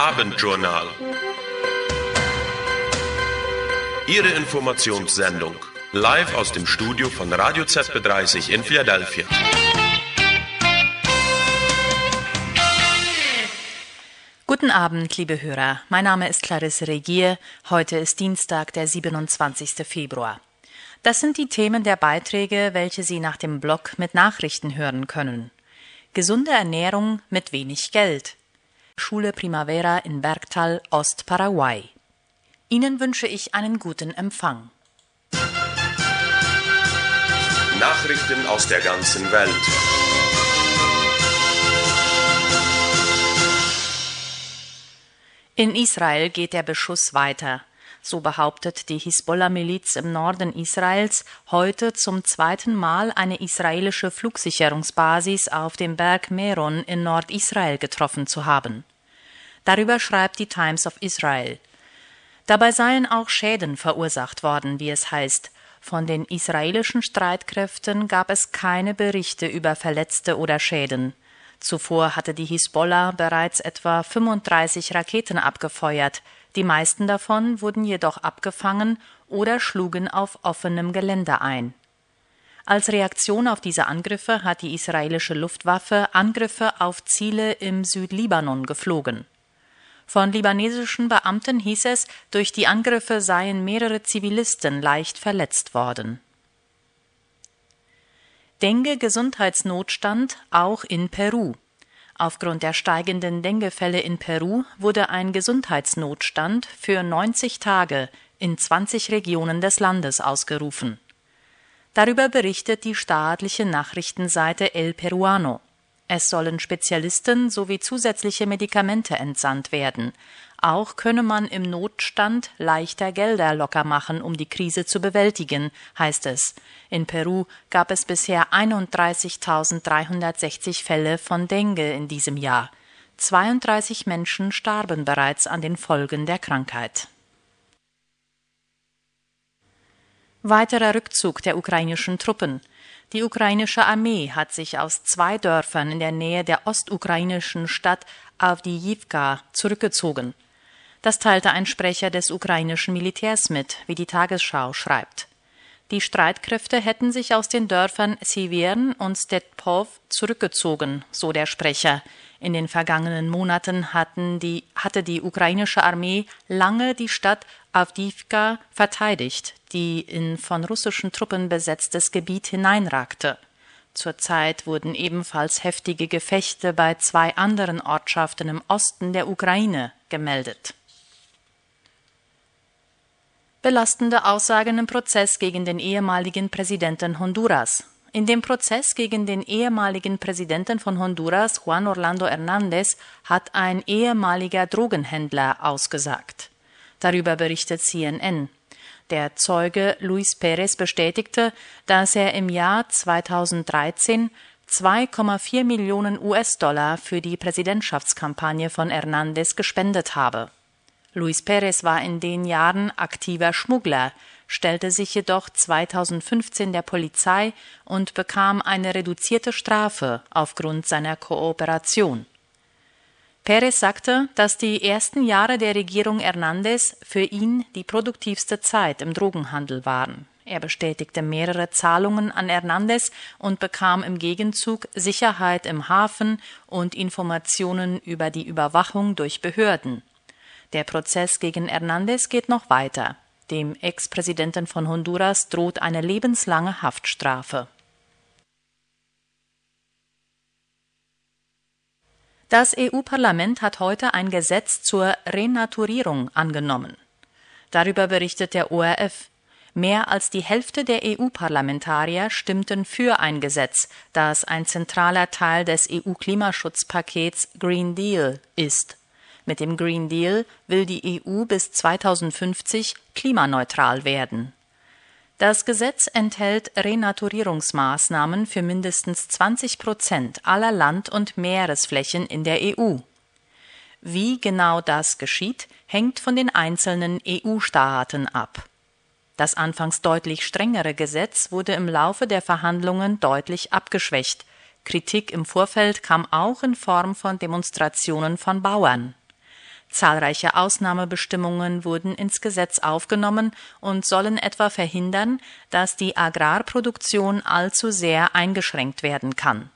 Abendjournal. Ihre Informationssendung. Live aus dem Studio von Radio ZB30 in Philadelphia. Guten Abend, liebe Hörer. Mein Name ist Clarisse Regier. Heute ist Dienstag, der 27. Februar. Das sind die Themen der Beiträge, welche Sie nach dem Blog mit Nachrichten hören können. Gesunde Ernährung mit wenig Geld. Schule Primavera in Bergtal, Ostparaguay. Ihnen wünsche ich einen guten Empfang. Nachrichten aus der ganzen Welt. In Israel geht der Beschuss weiter. So behauptet die Hisbollah-Miliz im Norden Israels heute zum zweiten Mal eine israelische Flugsicherungsbasis auf dem Berg Meron in Nordisrael getroffen zu haben. Darüber schreibt die Times of Israel. Dabei seien auch Schäden verursacht worden, wie es heißt. Von den israelischen Streitkräften gab es keine Berichte über Verletzte oder Schäden. Zuvor hatte die Hisbollah bereits etwa 35 Raketen abgefeuert, die meisten davon wurden jedoch abgefangen oder schlugen auf offenem Gelände ein. Als Reaktion auf diese Angriffe hat die israelische Luftwaffe Angriffe auf Ziele im Südlibanon geflogen. Von libanesischen Beamten hieß es, durch die Angriffe seien mehrere Zivilisten leicht verletzt worden. Dengue-Gesundheitsnotstand auch in Peru. Aufgrund der steigenden Denguefälle in Peru wurde ein Gesundheitsnotstand für 90 Tage in 20 Regionen des Landes ausgerufen. Darüber berichtet die staatliche Nachrichtenseite El Peruano. Es sollen Spezialisten sowie zusätzliche Medikamente entsandt werden. Auch könne man im Notstand leichter Gelder locker machen, um die Krise zu bewältigen, heißt es. In Peru gab es bisher 31.360 Fälle von Dengue in diesem Jahr. 32 Menschen starben bereits an den Folgen der Krankheit. Weiterer Rückzug der ukrainischen Truppen. Die ukrainische Armee hat sich aus zwei Dörfern in der Nähe der ostukrainischen Stadt Avdiivka zurückgezogen. Das teilte ein Sprecher des ukrainischen Militärs mit, wie die Tagesschau schreibt. Die Streitkräfte hätten sich aus den Dörfern Sivern und Stetpov zurückgezogen, so der Sprecher. In den vergangenen Monaten hatten die, hatte die ukrainische Armee lange die Stadt Avdiivka verteidigt, die in von russischen Truppen besetztes Gebiet hineinragte. Zurzeit wurden ebenfalls heftige Gefechte bei zwei anderen Ortschaften im Osten der Ukraine gemeldet. Belastende Aussagen im Prozess gegen den ehemaligen Präsidenten Honduras. In dem Prozess gegen den ehemaligen Präsidenten von Honduras, Juan Orlando Hernández, hat ein ehemaliger Drogenhändler ausgesagt. Darüber berichtet CNN. Der Zeuge Luis Perez bestätigte, dass er im Jahr 2013 2,4 Millionen US-Dollar für die Präsidentschaftskampagne von Hernández gespendet habe. Luis Perez war in den Jahren aktiver Schmuggler, stellte sich jedoch 2015 der Polizei und bekam eine reduzierte Strafe aufgrund seiner Kooperation. Perez sagte, dass die ersten Jahre der Regierung Hernandez für ihn die produktivste Zeit im Drogenhandel waren. Er bestätigte mehrere Zahlungen an Hernandez und bekam im Gegenzug Sicherheit im Hafen und Informationen über die Überwachung durch Behörden. Der Prozess gegen Hernandez geht noch weiter. Dem Ex-Präsidenten von Honduras droht eine lebenslange Haftstrafe. Das EU-Parlament hat heute ein Gesetz zur Renaturierung angenommen. Darüber berichtet der ORF. Mehr als die Hälfte der EU-Parlamentarier stimmten für ein Gesetz, das ein zentraler Teil des EU-Klimaschutzpakets Green Deal ist. Mit dem Green Deal will die EU bis 2050 klimaneutral werden. Das Gesetz enthält Renaturierungsmaßnahmen für mindestens 20 Prozent aller Land- und Meeresflächen in der EU. Wie genau das geschieht, hängt von den einzelnen EU-Staaten ab. Das anfangs deutlich strengere Gesetz wurde im Laufe der Verhandlungen deutlich abgeschwächt. Kritik im Vorfeld kam auch in Form von Demonstrationen von Bauern. Zahlreiche Ausnahmebestimmungen wurden ins Gesetz aufgenommen und sollen etwa verhindern, dass die Agrarproduktion allzu sehr eingeschränkt werden kann.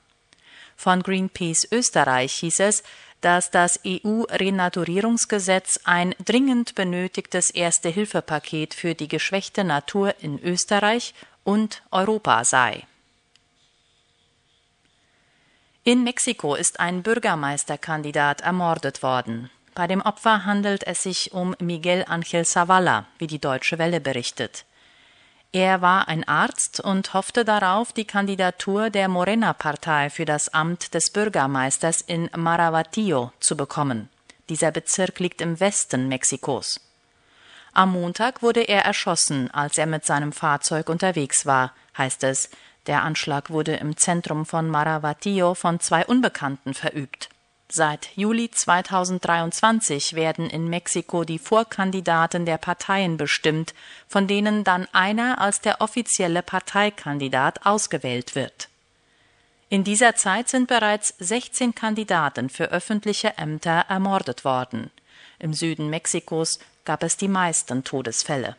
Von Greenpeace Österreich hieß es, dass das EU-Renaturierungsgesetz ein dringend benötigtes Erste-Hilfe-Paket für die geschwächte Natur in Österreich und Europa sei. In Mexiko ist ein Bürgermeisterkandidat ermordet worden. Bei dem Opfer handelt es sich um Miguel Angel Zavala, wie die Deutsche Welle berichtet. Er war ein Arzt und hoffte darauf, die Kandidatur der Morena-Partei für das Amt des Bürgermeisters in Maravatillo zu bekommen. Dieser Bezirk liegt im Westen Mexikos. Am Montag wurde er erschossen, als er mit seinem Fahrzeug unterwegs war, heißt es. Der Anschlag wurde im Zentrum von Maravatillo von zwei Unbekannten verübt. Seit Juli 2023 werden in Mexiko die Vorkandidaten der Parteien bestimmt, von denen dann einer als der offizielle Parteikandidat ausgewählt wird. In dieser Zeit sind bereits 16 Kandidaten für öffentliche Ämter ermordet worden. Im Süden Mexikos gab es die meisten Todesfälle.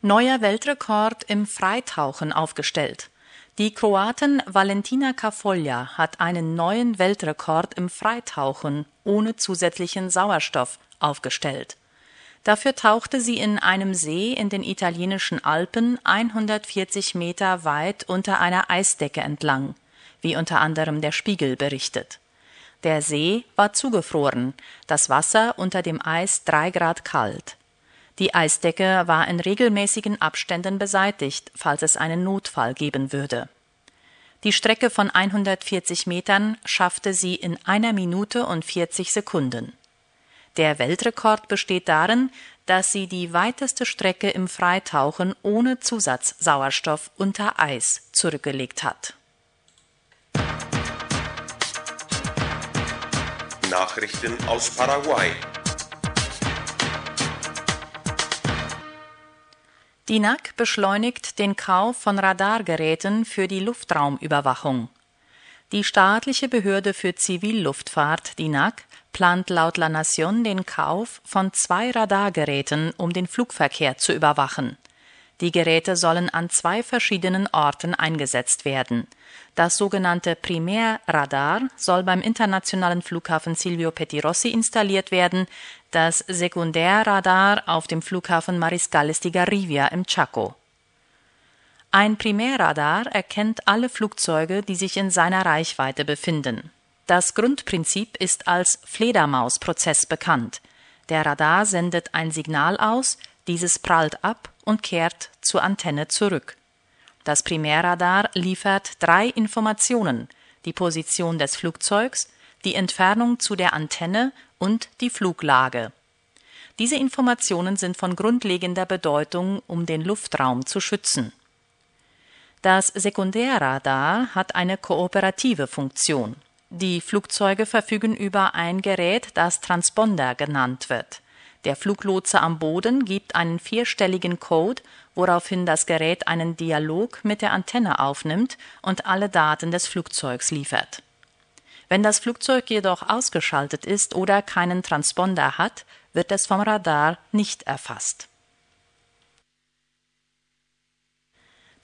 Neuer Weltrekord im Freitauchen aufgestellt. Die Kroatin Valentina Kafolja hat einen neuen Weltrekord im Freitauchen ohne zusätzlichen Sauerstoff aufgestellt. Dafür tauchte sie in einem See in den italienischen Alpen 140 Meter weit unter einer Eisdecke entlang, wie unter anderem der Spiegel berichtet. Der See war zugefroren, das Wasser unter dem Eis drei Grad kalt. Die Eisdecke war in regelmäßigen Abständen beseitigt, falls es einen Notfall geben würde. Die Strecke von 140 Metern schaffte sie in einer Minute und 40 Sekunden. Der Weltrekord besteht darin, dass sie die weiteste Strecke im Freitauchen ohne Zusatzsauerstoff unter Eis zurückgelegt hat. Nachrichten aus Paraguay. Die NAC beschleunigt den Kauf von Radargeräten für die Luftraumüberwachung. Die staatliche Behörde für Zivilluftfahrt, die NAC, plant laut La Nation den Kauf von zwei Radargeräten, um den Flugverkehr zu überwachen. Die Geräte sollen an zwei verschiedenen Orten eingesetzt werden. Das sogenannte Primärradar soll beim internationalen Flughafen Silvio Pettirossi installiert werden, das Sekundärradar auf dem Flughafen Mariscales di Garrivia im Chaco. Ein Primärradar erkennt alle Flugzeuge, die sich in seiner Reichweite befinden. Das Grundprinzip ist als Fledermausprozess bekannt. Der Radar sendet ein Signal aus, dieses prallt ab und kehrt zur Antenne zurück. Das Primärradar liefert drei Informationen die Position des Flugzeugs, die Entfernung zu der Antenne und die Fluglage. Diese Informationen sind von grundlegender Bedeutung, um den Luftraum zu schützen. Das Sekundärradar hat eine kooperative Funktion. Die Flugzeuge verfügen über ein Gerät, das Transponder genannt wird. Der Fluglotse am Boden gibt einen vierstelligen Code, woraufhin das Gerät einen Dialog mit der Antenne aufnimmt und alle Daten des Flugzeugs liefert. Wenn das Flugzeug jedoch ausgeschaltet ist oder keinen Transponder hat, wird es vom Radar nicht erfasst.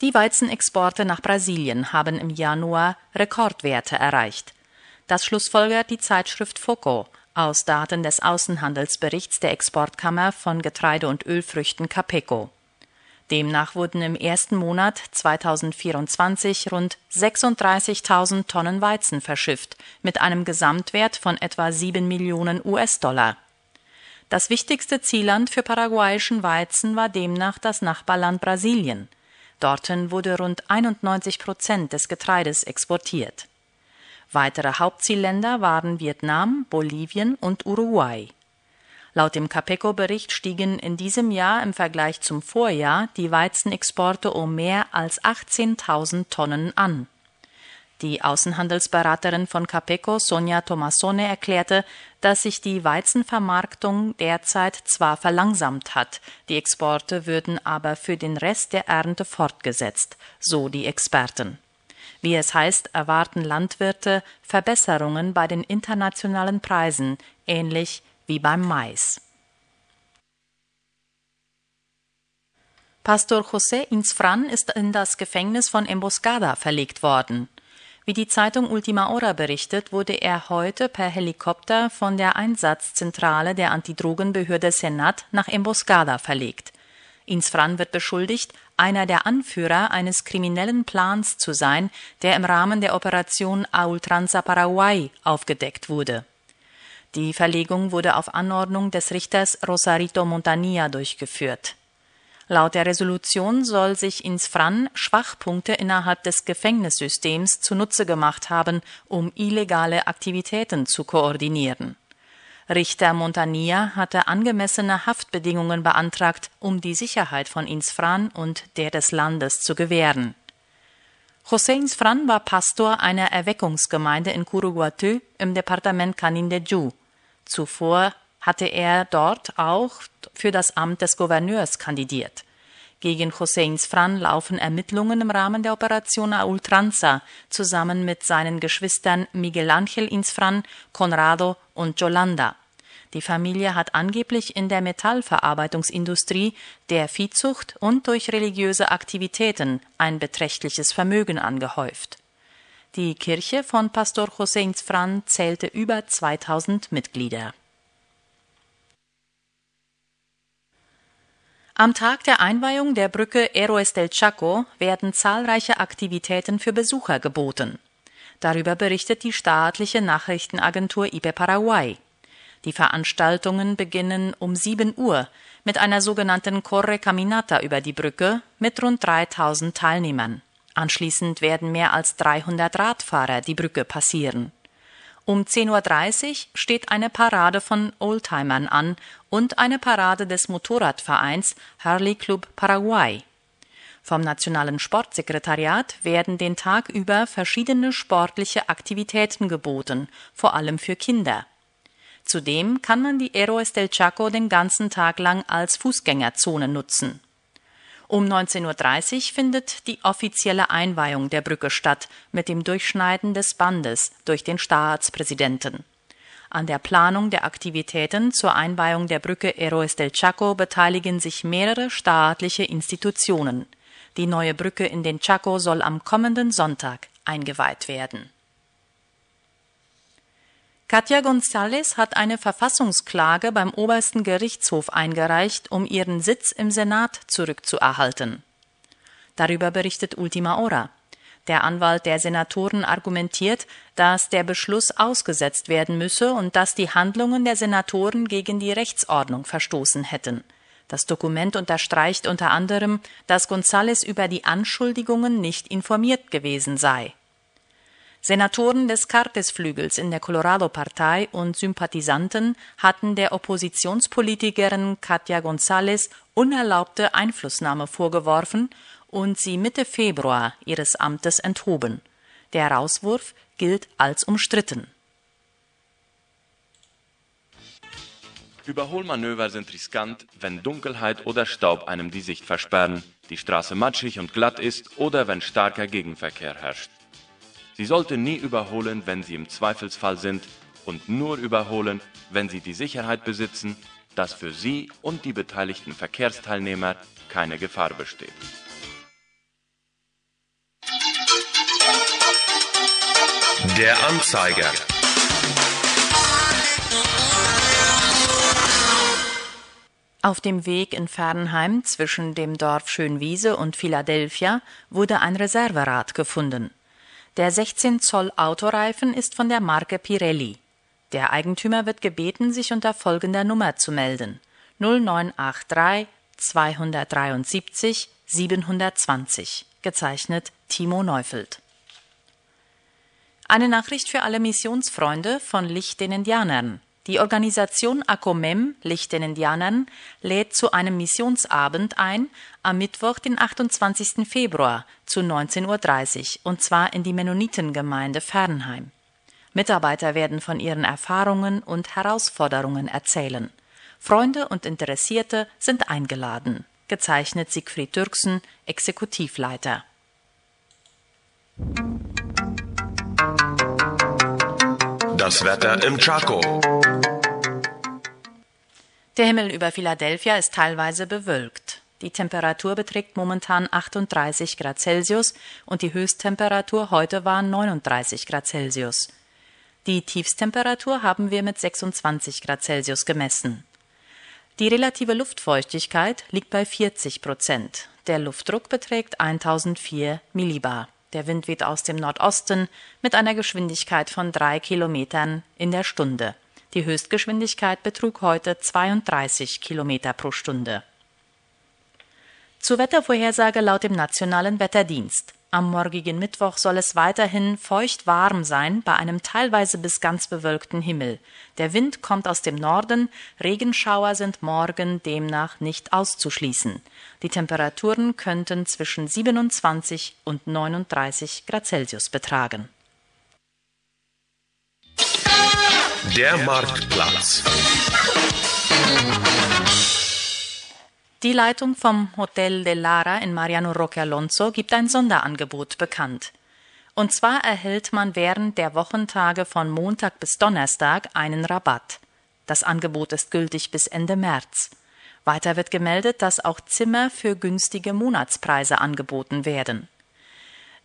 Die Weizenexporte nach Brasilien haben im Januar Rekordwerte erreicht. Das schlussfolgert die Zeitschrift Foco aus Daten des Außenhandelsberichts der Exportkammer von Getreide und Ölfrüchten Capeco. Demnach wurden im ersten Monat 2024 rund 36.000 Tonnen Weizen verschifft, mit einem Gesamtwert von etwa 7 Millionen US-Dollar. Das wichtigste Zielland für paraguayischen Weizen war demnach das Nachbarland Brasilien. Dorthin wurde rund 91 Prozent des Getreides exportiert. Weitere Hauptzielländer waren Vietnam, Bolivien und Uruguay. Laut dem Capeco-Bericht stiegen in diesem Jahr im Vergleich zum Vorjahr die Weizenexporte um mehr als 18.000 Tonnen an. Die Außenhandelsberaterin von Capeco, Sonja Tomassone, erklärte, dass sich die Weizenvermarktung derzeit zwar verlangsamt hat, die Exporte würden aber für den Rest der Ernte fortgesetzt, so die Experten. Wie es heißt, erwarten Landwirte Verbesserungen bei den internationalen Preisen, ähnlich wie beim Mais. Pastor José Insfran ist in das Gefängnis von Emboscada verlegt worden. Wie die Zeitung Ultima Hora berichtet, wurde er heute per Helikopter von der Einsatzzentrale der Antidrogenbehörde Senat nach Emboscada verlegt. Insfran wird beschuldigt, einer der Anführer eines kriminellen Plans zu sein, der im Rahmen der Operation A Ultranza Paraguay aufgedeckt wurde. Die Verlegung wurde auf Anordnung des Richters Rosarito Montanilla durchgeführt. Laut der Resolution soll sich Insfran Schwachpunkte innerhalb des Gefängnissystems zunutze gemacht haben, um illegale Aktivitäten zu koordinieren. Richter Montanilla hatte angemessene Haftbedingungen beantragt, um die Sicherheit von Insfran und der des Landes zu gewähren. José Insfran war Pastor einer Erweckungsgemeinde in Curuguatú im Departement Canindeyú. Zuvor hatte er dort auch für das Amt des Gouverneurs kandidiert. Gegen Hosseins Fran laufen Ermittlungen im Rahmen der Operation A Ultranza zusammen mit seinen Geschwistern Miguel Ángel Insfran, Conrado und Yolanda. Die Familie hat angeblich in der Metallverarbeitungsindustrie, der Viehzucht und durch religiöse Aktivitäten ein beträchtliches Vermögen angehäuft. Die Kirche von Pastor Hosseins Fran zählte über 2000 Mitglieder. Am Tag der Einweihung der Brücke Héroes del Chaco werden zahlreiche Aktivitäten für Besucher geboten. Darüber berichtet die staatliche Nachrichtenagentur IPE Paraguay. Die Veranstaltungen beginnen um 7 Uhr mit einer sogenannten Corre Caminata über die Brücke mit rund 3000 Teilnehmern. Anschließend werden mehr als 300 Radfahrer die Brücke passieren. Um 10.30 Uhr steht eine Parade von Oldtimern an und eine Parade des Motorradvereins Harley Club Paraguay. Vom Nationalen Sportsekretariat werden den Tag über verschiedene sportliche Aktivitäten geboten, vor allem für Kinder. Zudem kann man die Héroes del Chaco den ganzen Tag lang als Fußgängerzone nutzen. Um 19.30 Uhr findet die offizielle Einweihung der Brücke statt mit dem Durchschneiden des Bandes durch den Staatspräsidenten. An der Planung der Aktivitäten zur Einweihung der Brücke Héroes del Chaco beteiligen sich mehrere staatliche Institutionen. Die neue Brücke in den Chaco soll am kommenden Sonntag eingeweiht werden Katja González hat eine Verfassungsklage beim obersten Gerichtshof eingereicht, um ihren Sitz im Senat zurückzuerhalten. Darüber berichtet Ultima Hora. Der Anwalt der Senatoren argumentiert, dass der Beschluss ausgesetzt werden müsse und dass die Handlungen der Senatoren gegen die Rechtsordnung verstoßen hätten. Das Dokument unterstreicht unter anderem, dass González über die Anschuldigungen nicht informiert gewesen sei. Senatoren des Cartes-Flügels in der Colorado-Partei und Sympathisanten hatten der Oppositionspolitikerin Katja González unerlaubte Einflussnahme vorgeworfen und sie Mitte Februar ihres Amtes enthoben. Der Rauswurf gilt als umstritten. Überholmanöver sind riskant, wenn Dunkelheit oder Staub einem die Sicht versperren, die Straße matschig und glatt ist oder wenn starker Gegenverkehr herrscht. Sie sollte nie überholen, wenn Sie im Zweifelsfall sind und nur überholen, wenn Sie die Sicherheit besitzen, dass für Sie und die beteiligten Verkehrsteilnehmer keine Gefahr besteht. Der Anzeiger. Auf dem Weg in Fernheim zwischen dem Dorf Schönwiese und Philadelphia wurde ein Reserverad gefunden. Der 16 Zoll Autoreifen ist von der Marke Pirelli. Der Eigentümer wird gebeten, sich unter folgender Nummer zu melden: 0983 273 720, gezeichnet Timo Neufeld. Eine Nachricht für alle Missionsfreunde von Licht den Indianern. Die Organisation ACOMEM Licht den Indianern lädt zu einem Missionsabend ein am Mittwoch, den 28. Februar zu 19.30 Uhr und zwar in die Mennonitengemeinde Fernheim. Mitarbeiter werden von ihren Erfahrungen und Herausforderungen erzählen. Freunde und Interessierte sind eingeladen. Gezeichnet Siegfried Türksen, Exekutivleiter. Das Wetter im Chaco. Der Himmel über Philadelphia ist teilweise bewölkt. Die Temperatur beträgt momentan 38 Grad Celsius und die Höchsttemperatur heute war 39 Grad Celsius. Die Tiefstemperatur haben wir mit 26 Grad Celsius gemessen. Die relative Luftfeuchtigkeit liegt bei 40 Prozent. Der Luftdruck beträgt 1004 Millibar. Der Wind weht aus dem Nordosten mit einer Geschwindigkeit von drei Kilometern in der Stunde. Die Höchstgeschwindigkeit betrug heute 32 Kilometer pro Stunde. Zur Wettervorhersage laut dem Nationalen Wetterdienst. Am morgigen Mittwoch soll es weiterhin feucht warm sein bei einem teilweise bis ganz bewölkten Himmel. Der Wind kommt aus dem Norden, Regenschauer sind morgen demnach nicht auszuschließen. Die Temperaturen könnten zwischen 27 und 39 Grad Celsius betragen. Der Marktplatz. Die Leitung vom Hotel de Lara in Mariano Roque Alonso gibt ein Sonderangebot bekannt. Und zwar erhält man während der Wochentage von Montag bis Donnerstag einen Rabatt. Das Angebot ist gültig bis Ende März. Weiter wird gemeldet, dass auch Zimmer für günstige Monatspreise angeboten werden.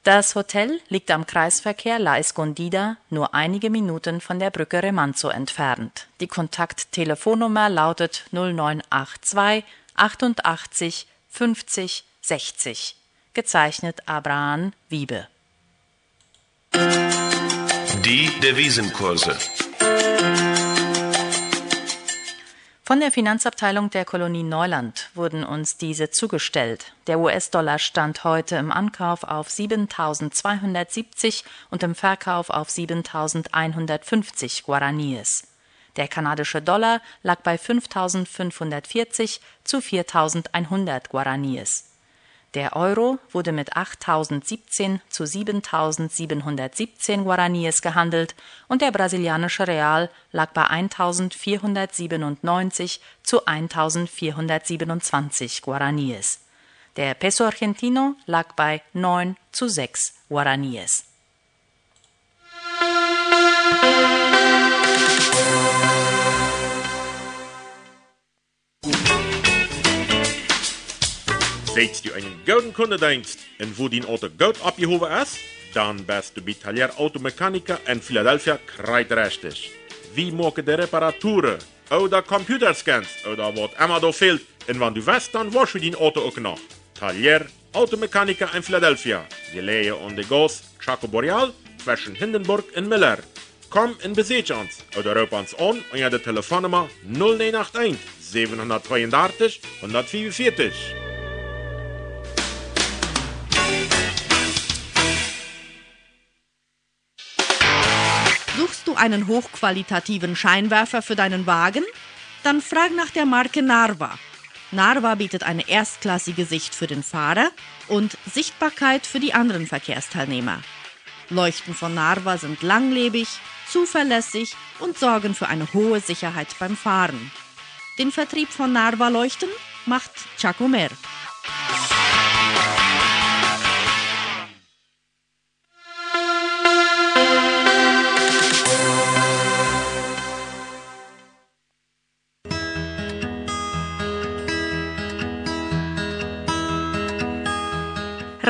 Das Hotel liegt am Kreisverkehr La Escondida nur einige Minuten von der Brücke Remanzo entfernt. Die Kontakttelefonnummer lautet 0982 88 50 60. Gezeichnet Abraham Wiebe. Die Devisenkurse. Von der Finanzabteilung der Kolonie Neuland wurden uns diese zugestellt. Der US-Dollar stand heute im Ankauf auf 7.270 und im Verkauf auf 7.150 Guaraníes. Der kanadische Dollar lag bei 5.540 zu 4.100 Guaraníes. Der Euro wurde mit 8.017 zu 7.717 Guaraníes gehandelt und der brasilianische Real lag bei 1.497 zu 1.427 Guaraníes. Der Peso Argentino lag bei 9 zu 6 Guaraníes. Seit du einen guten Kunde denkst und wo dein Auto gut abgehoben ist, dann bist du bei Talier Automechaniker in Philadelphia kreitrechtig. Wie machen die Reparaturen oder Computerscans oder was immer da fehlt. Und wenn du weißt, dann wasch du dein Auto auch noch. Talier Automechaniker in Philadelphia. Gelegen an der Gas Chaco Boreal zwischen Hindenburg und Miller. Komm in Besitz uns oder ruf uns an unter der Telefonnummer 0981 732 145. einen hochqualitativen Scheinwerfer für deinen Wagen? Dann frag nach der Marke Narva. Narva bietet eine erstklassige Sicht für den Fahrer und Sichtbarkeit für die anderen Verkehrsteilnehmer. Leuchten von Narva sind langlebig, zuverlässig und sorgen für eine hohe Sicherheit beim Fahren. Den Vertrieb von Narva Leuchten macht Chacomer.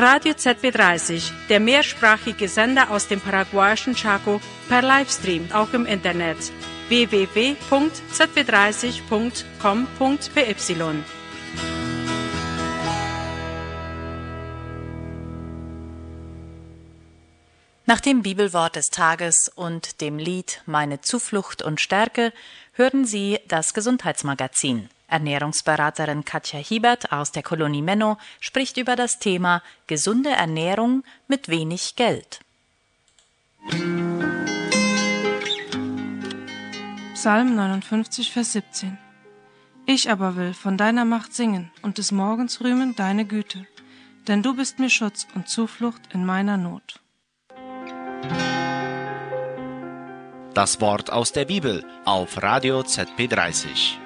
Radio ZB30, der mehrsprachige Sender aus dem paraguayischen Chaco, per Livestream, auch im Internet. www.zb30.com.py Nach dem Bibelwort des Tages und dem Lied Meine Zuflucht und Stärke hören Sie das Gesundheitsmagazin. Ernährungsberaterin Katja Hiebert aus der Kolonie Menno spricht über das Thema gesunde Ernährung mit wenig Geld. Psalm 59, Vers 17 Ich aber will von deiner Macht singen und des Morgens rühmen deine Güte, denn du bist mir Schutz und Zuflucht in meiner Not. Das Wort aus der Bibel auf Radio ZP 30.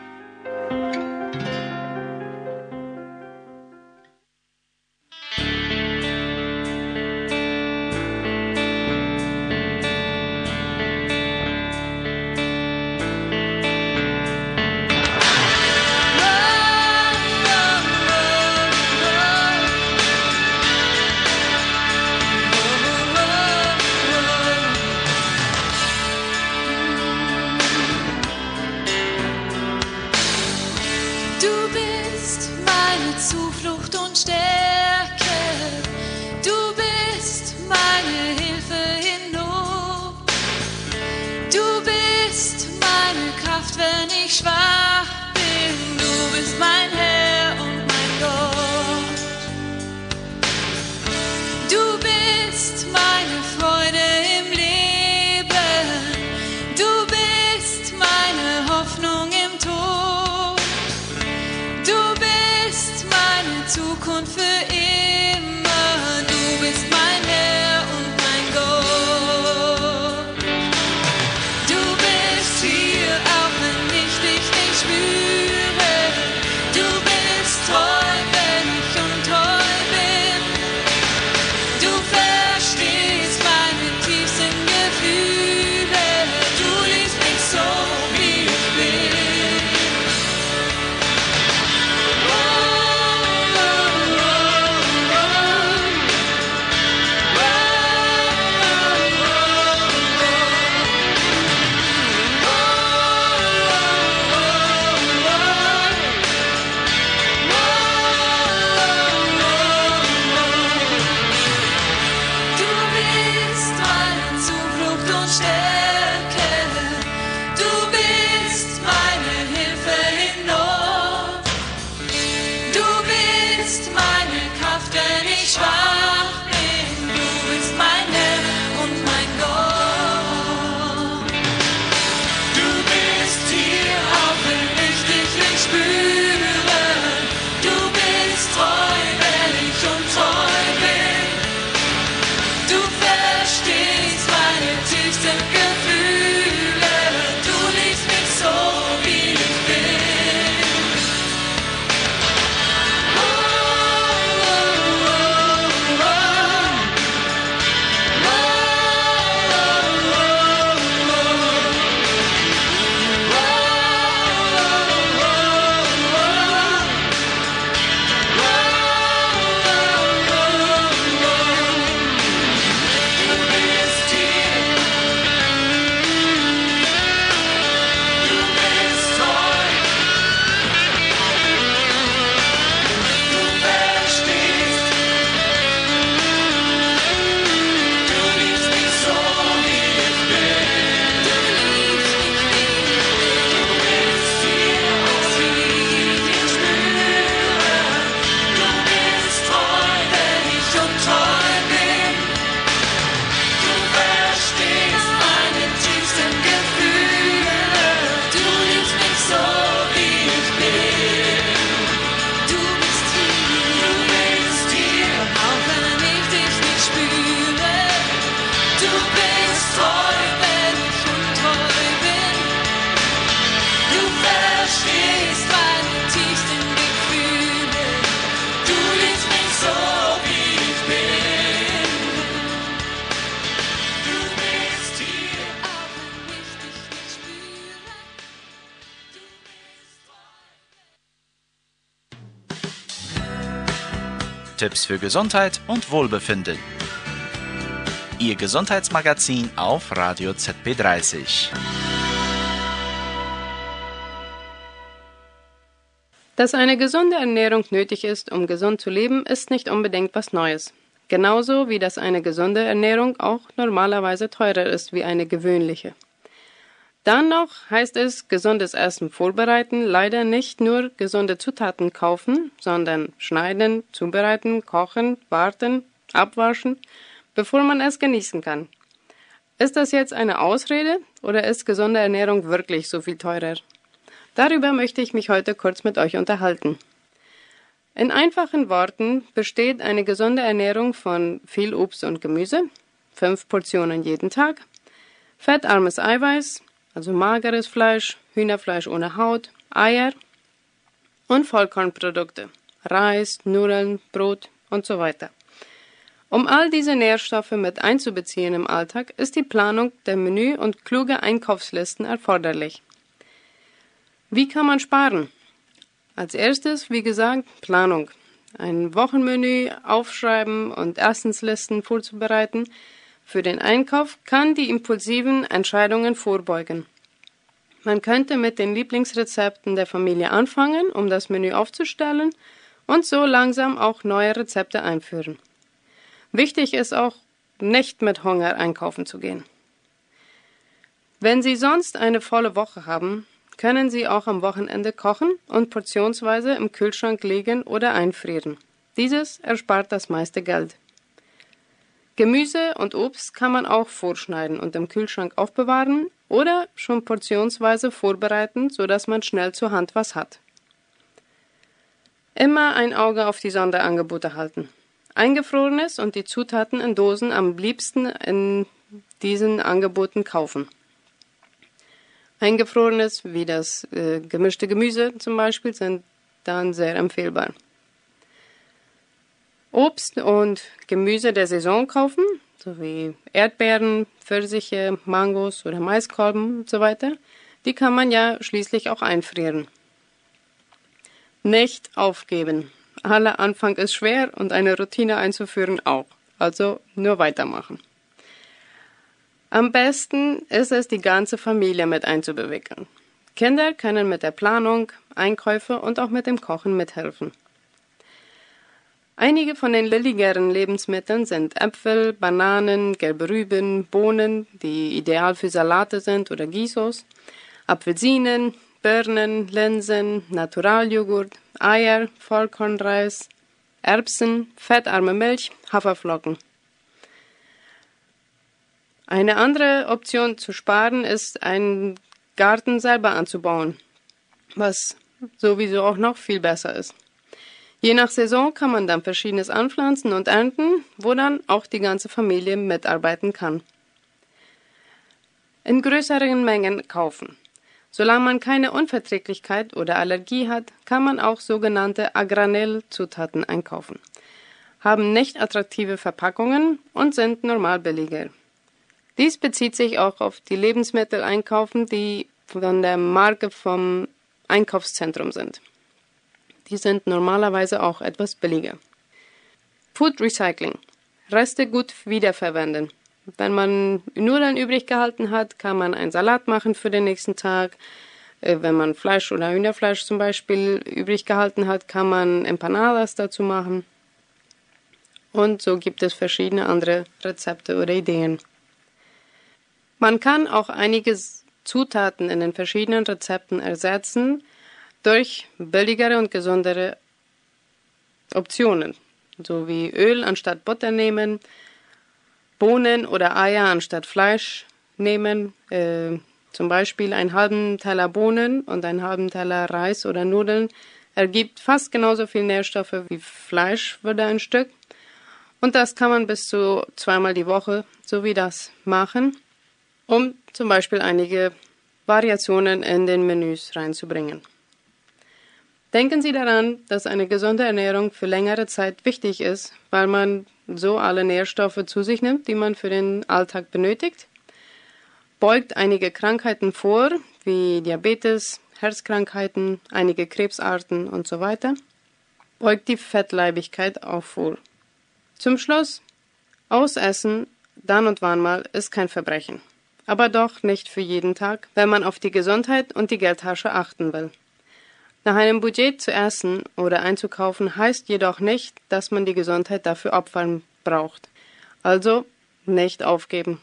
Gesundheit und Wohlbefinden. Ihr Gesundheitsmagazin auf Radio ZP30. Dass eine gesunde Ernährung nötig ist, um gesund zu leben, ist nicht unbedingt was Neues. Genauso wie dass eine gesunde Ernährung auch normalerweise teurer ist wie eine gewöhnliche. Dann noch heißt es gesundes Essen vorbereiten, leider nicht nur gesunde Zutaten kaufen, sondern schneiden, zubereiten, kochen, warten, abwaschen, bevor man es genießen kann. Ist das jetzt eine Ausrede oder ist gesunde Ernährung wirklich so viel teurer? Darüber möchte ich mich heute kurz mit euch unterhalten. In einfachen Worten besteht eine gesunde Ernährung von viel Obst und Gemüse, fünf Portionen jeden Tag, fettarmes Eiweiß, also mageres Fleisch, Hühnerfleisch ohne Haut, Eier und Vollkornprodukte, Reis, Nudeln, Brot und so weiter. Um all diese Nährstoffe mit einzubeziehen im Alltag, ist die Planung der Menü und kluge Einkaufslisten erforderlich. Wie kann man sparen? Als erstes, wie gesagt, Planung. Ein Wochenmenü aufschreiben und Essenslisten vorzubereiten für den Einkauf kann die impulsiven Entscheidungen vorbeugen. Man könnte mit den Lieblingsrezepten der Familie anfangen, um das Menü aufzustellen und so langsam auch neue Rezepte einführen. Wichtig ist auch, nicht mit Hunger einkaufen zu gehen. Wenn Sie sonst eine volle Woche haben, können Sie auch am Wochenende kochen und portionsweise im Kühlschrank legen oder einfrieren. Dieses erspart das meiste Geld. Gemüse und Obst kann man auch vorschneiden und im Kühlschrank aufbewahren oder schon portionsweise vorbereiten, sodass man schnell zur Hand was hat. Immer ein Auge auf die Sonderangebote halten. Eingefrorenes und die Zutaten in Dosen am liebsten in diesen Angeboten kaufen. Eingefrorenes, wie das äh, gemischte Gemüse zum Beispiel, sind dann sehr empfehlbar. Obst und Gemüse der Saison kaufen, sowie Erdbeeren, Pfirsiche, Mangos oder Maiskolben und so weiter. Die kann man ja schließlich auch einfrieren. Nicht aufgeben. Aller Anfang ist schwer und eine Routine einzuführen auch. Also nur weitermachen. Am besten ist es, die ganze Familie mit einzubewickeln. Kinder können mit der Planung, Einkäufe und auch mit dem Kochen mithelfen. Einige von den billigeren Lebensmitteln sind Äpfel, Bananen, gelbe Rüben, Bohnen, die ideal für Salate sind oder Gisos, Apfelsinen, Birnen, Linsen, Naturaljoghurt, Eier, Vollkornreis, Erbsen, fettarme Milch, Haferflocken. Eine andere Option zu sparen ist, einen Garten selber anzubauen, was sowieso auch noch viel besser ist. Je nach Saison kann man dann verschiedenes anpflanzen und ernten, wo dann auch die ganze Familie mitarbeiten kann. In größeren Mengen kaufen. Solange man keine Unverträglichkeit oder Allergie hat, kann man auch sogenannte Agranell-Zutaten einkaufen, haben nicht attraktive Verpackungen und sind normal billiger. Dies bezieht sich auch auf die Lebensmittel einkaufen, die von der Marke vom Einkaufszentrum sind. Die sind normalerweise auch etwas billiger. Food Recycling. Reste gut wiederverwenden. Wenn man Nudeln übrig gehalten hat, kann man einen Salat machen für den nächsten Tag. Äh, Wenn man Fleisch oder Hühnerfleisch zum Beispiel übrig gehalten hat, kann man Empanadas dazu machen. Und so gibt es verschiedene andere Rezepte oder Ideen. Man kann auch einige Zutaten in den verschiedenen Rezepten ersetzen durch billigere und gesundere Optionen, so wie Öl anstatt Butter nehmen, Bohnen oder Eier anstatt Fleisch nehmen, äh, zum Beispiel einen halben Teller Bohnen und einen halben Teller Reis oder Nudeln ergibt fast genauso viel Nährstoffe wie Fleisch würde ein Stück. Und das kann man bis zu zweimal die Woche, so wie das, machen, um zum Beispiel einige Variationen in den Menüs reinzubringen. Denken Sie daran, dass eine gesunde Ernährung für längere Zeit wichtig ist, weil man so alle Nährstoffe zu sich nimmt, die man für den Alltag benötigt, beugt einige Krankheiten vor, wie Diabetes, Herzkrankheiten, einige Krebsarten und so weiter, beugt die Fettleibigkeit auch vor. Zum Schluss, Ausessen, dann und wann mal, ist kein Verbrechen. Aber doch nicht für jeden Tag, wenn man auf die Gesundheit und die Geldtasche achten will. Nach einem Budget zu essen oder einzukaufen heißt jedoch nicht, dass man die Gesundheit dafür opfern braucht. Also nicht aufgeben.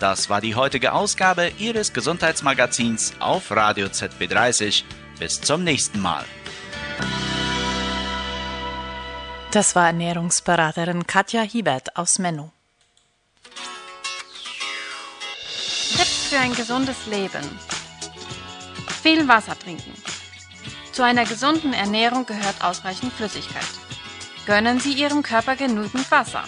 Das war die heutige Ausgabe Ihres Gesundheitsmagazins auf Radio ZB30. Bis zum nächsten Mal. Das war Ernährungsberaterin Katja Hiebert aus Menno. Tipps für ein gesundes Leben. Viel Wasser trinken. Zu einer gesunden Ernährung gehört ausreichend Flüssigkeit. Gönnen Sie Ihrem Körper genügend Wasser.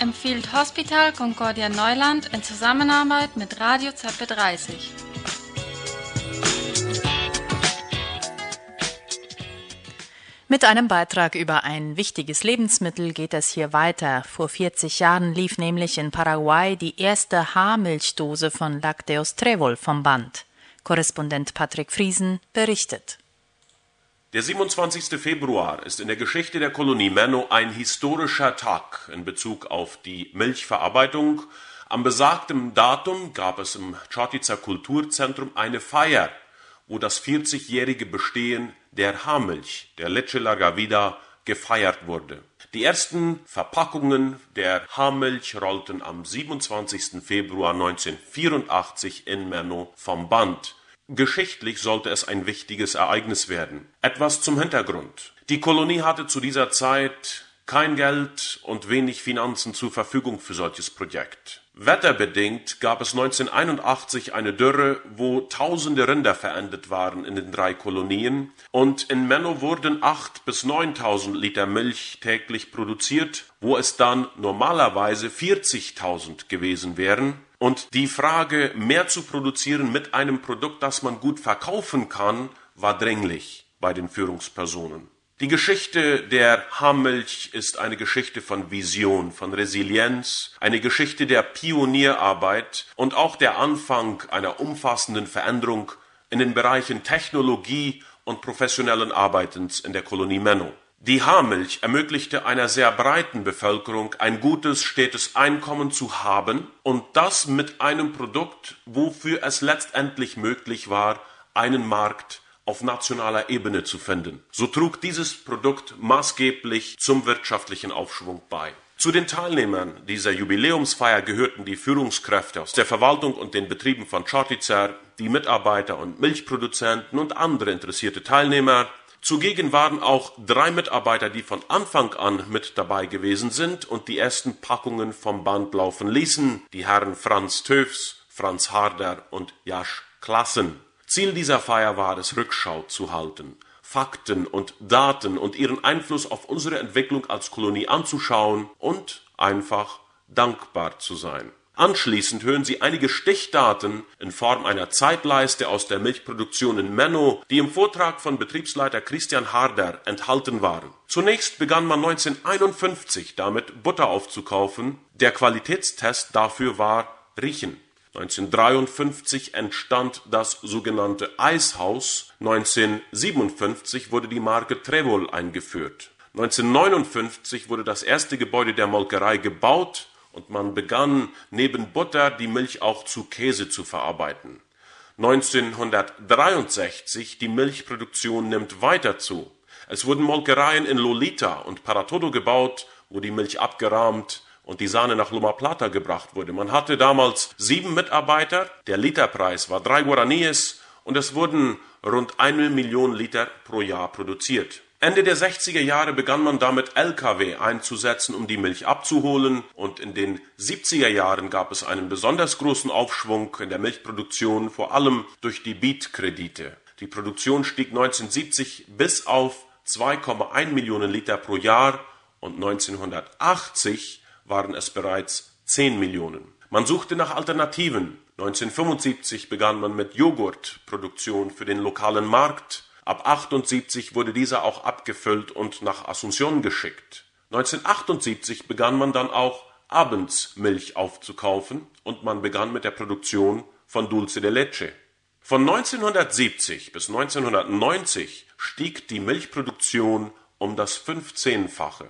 Empfiehlt Hospital Concordia Neuland in Zusammenarbeit mit Radio ZB30. Mit einem Beitrag über ein wichtiges Lebensmittel geht es hier weiter. Vor 40 Jahren lief nämlich in Paraguay die erste Haarmilchdose von Lacteos Trevol vom Band. Korrespondent Patrick Friesen berichtet. Der 27. Februar ist in der Geschichte der Kolonie Menno ein historischer Tag in Bezug auf die Milchverarbeitung. Am besagten Datum gab es im Chortitzer Kulturzentrum eine Feier, wo das 40-jährige Bestehen der Haarmilch, der Leche Larga Vida, gefeiert wurde. Die ersten Verpackungen der Haarmilch rollten am 27. Februar 1984 in Menno vom Band. Geschichtlich sollte es ein wichtiges Ereignis werden. Etwas zum Hintergrund. Die Kolonie hatte zu dieser Zeit kein Geld und wenig Finanzen zur Verfügung für solches Projekt. Wetterbedingt gab es 1981 eine Dürre, wo tausende Rinder verendet waren in den drei Kolonien und in Menno wurden 8 bis 9000 Liter Milch täglich produziert, wo es dann normalerweise 40.000 gewesen wären. Und die Frage, mehr zu produzieren mit einem Produkt, das man gut verkaufen kann, war dringlich bei den Führungspersonen. Die Geschichte der Haarmilch ist eine Geschichte von Vision, von Resilienz, eine Geschichte der Pionierarbeit und auch der Anfang einer umfassenden Veränderung in den Bereichen Technologie und professionellen Arbeitens in der Kolonie Menno. Die Haarmilch ermöglichte einer sehr breiten Bevölkerung ein gutes, stetes Einkommen zu haben und das mit einem Produkt, wofür es letztendlich möglich war, einen Markt auf nationaler Ebene zu finden. So trug dieses Produkt maßgeblich zum wirtschaftlichen Aufschwung bei. Zu den Teilnehmern dieser Jubiläumsfeier gehörten die Führungskräfte aus der Verwaltung und den Betrieben von Chartizer, die Mitarbeiter und Milchproduzenten und andere interessierte Teilnehmer. Zugegen waren auch drei Mitarbeiter, die von Anfang an mit dabei gewesen sind und die ersten Packungen vom Band laufen ließen, die Herren Franz Töfs, Franz Harder und Jasch Klassen. Ziel dieser Feier war es, Rückschau zu halten, Fakten und Daten und ihren Einfluss auf unsere Entwicklung als Kolonie anzuschauen und einfach dankbar zu sein. Anschließend hören Sie einige Stichdaten in Form einer Zeitleiste aus der Milchproduktion in Menno, die im Vortrag von Betriebsleiter Christian Harder enthalten waren. Zunächst begann man 1951 damit, Butter aufzukaufen. Der Qualitätstest dafür war Riechen. 1953 entstand das sogenannte Eishaus. 1957 wurde die Marke Trevol eingeführt. 1959 wurde das erste Gebäude der Molkerei gebaut und man begann neben Butter die Milch auch zu Käse zu verarbeiten. 1963 die Milchproduktion nimmt weiter zu. Es wurden Molkereien in Lolita und Paratodo gebaut, wo die Milch abgerahmt und die Sahne nach Loma Plata gebracht wurde. Man hatte damals sieben Mitarbeiter, der Literpreis war drei Guaraníes und es wurden rund eine Million Liter pro Jahr produziert. Ende der 60er Jahre begann man damit Lkw einzusetzen, um die Milch abzuholen und in den 70er Jahren gab es einen besonders großen Aufschwung in der Milchproduktion, vor allem durch die Beat-Kredite. Die Produktion stieg 1970 bis auf 2,1 Millionen Liter pro Jahr und 1980 waren es bereits 10 Millionen. Man suchte nach Alternativen. 1975 begann man mit Joghurtproduktion für den lokalen Markt. Ab 78 wurde dieser auch abgefüllt und nach Asunción geschickt. 1978 begann man dann auch abends Milch aufzukaufen und man begann mit der Produktion von Dulce de Leche. Von 1970 bis 1990 stieg die Milchproduktion um das 15-fache.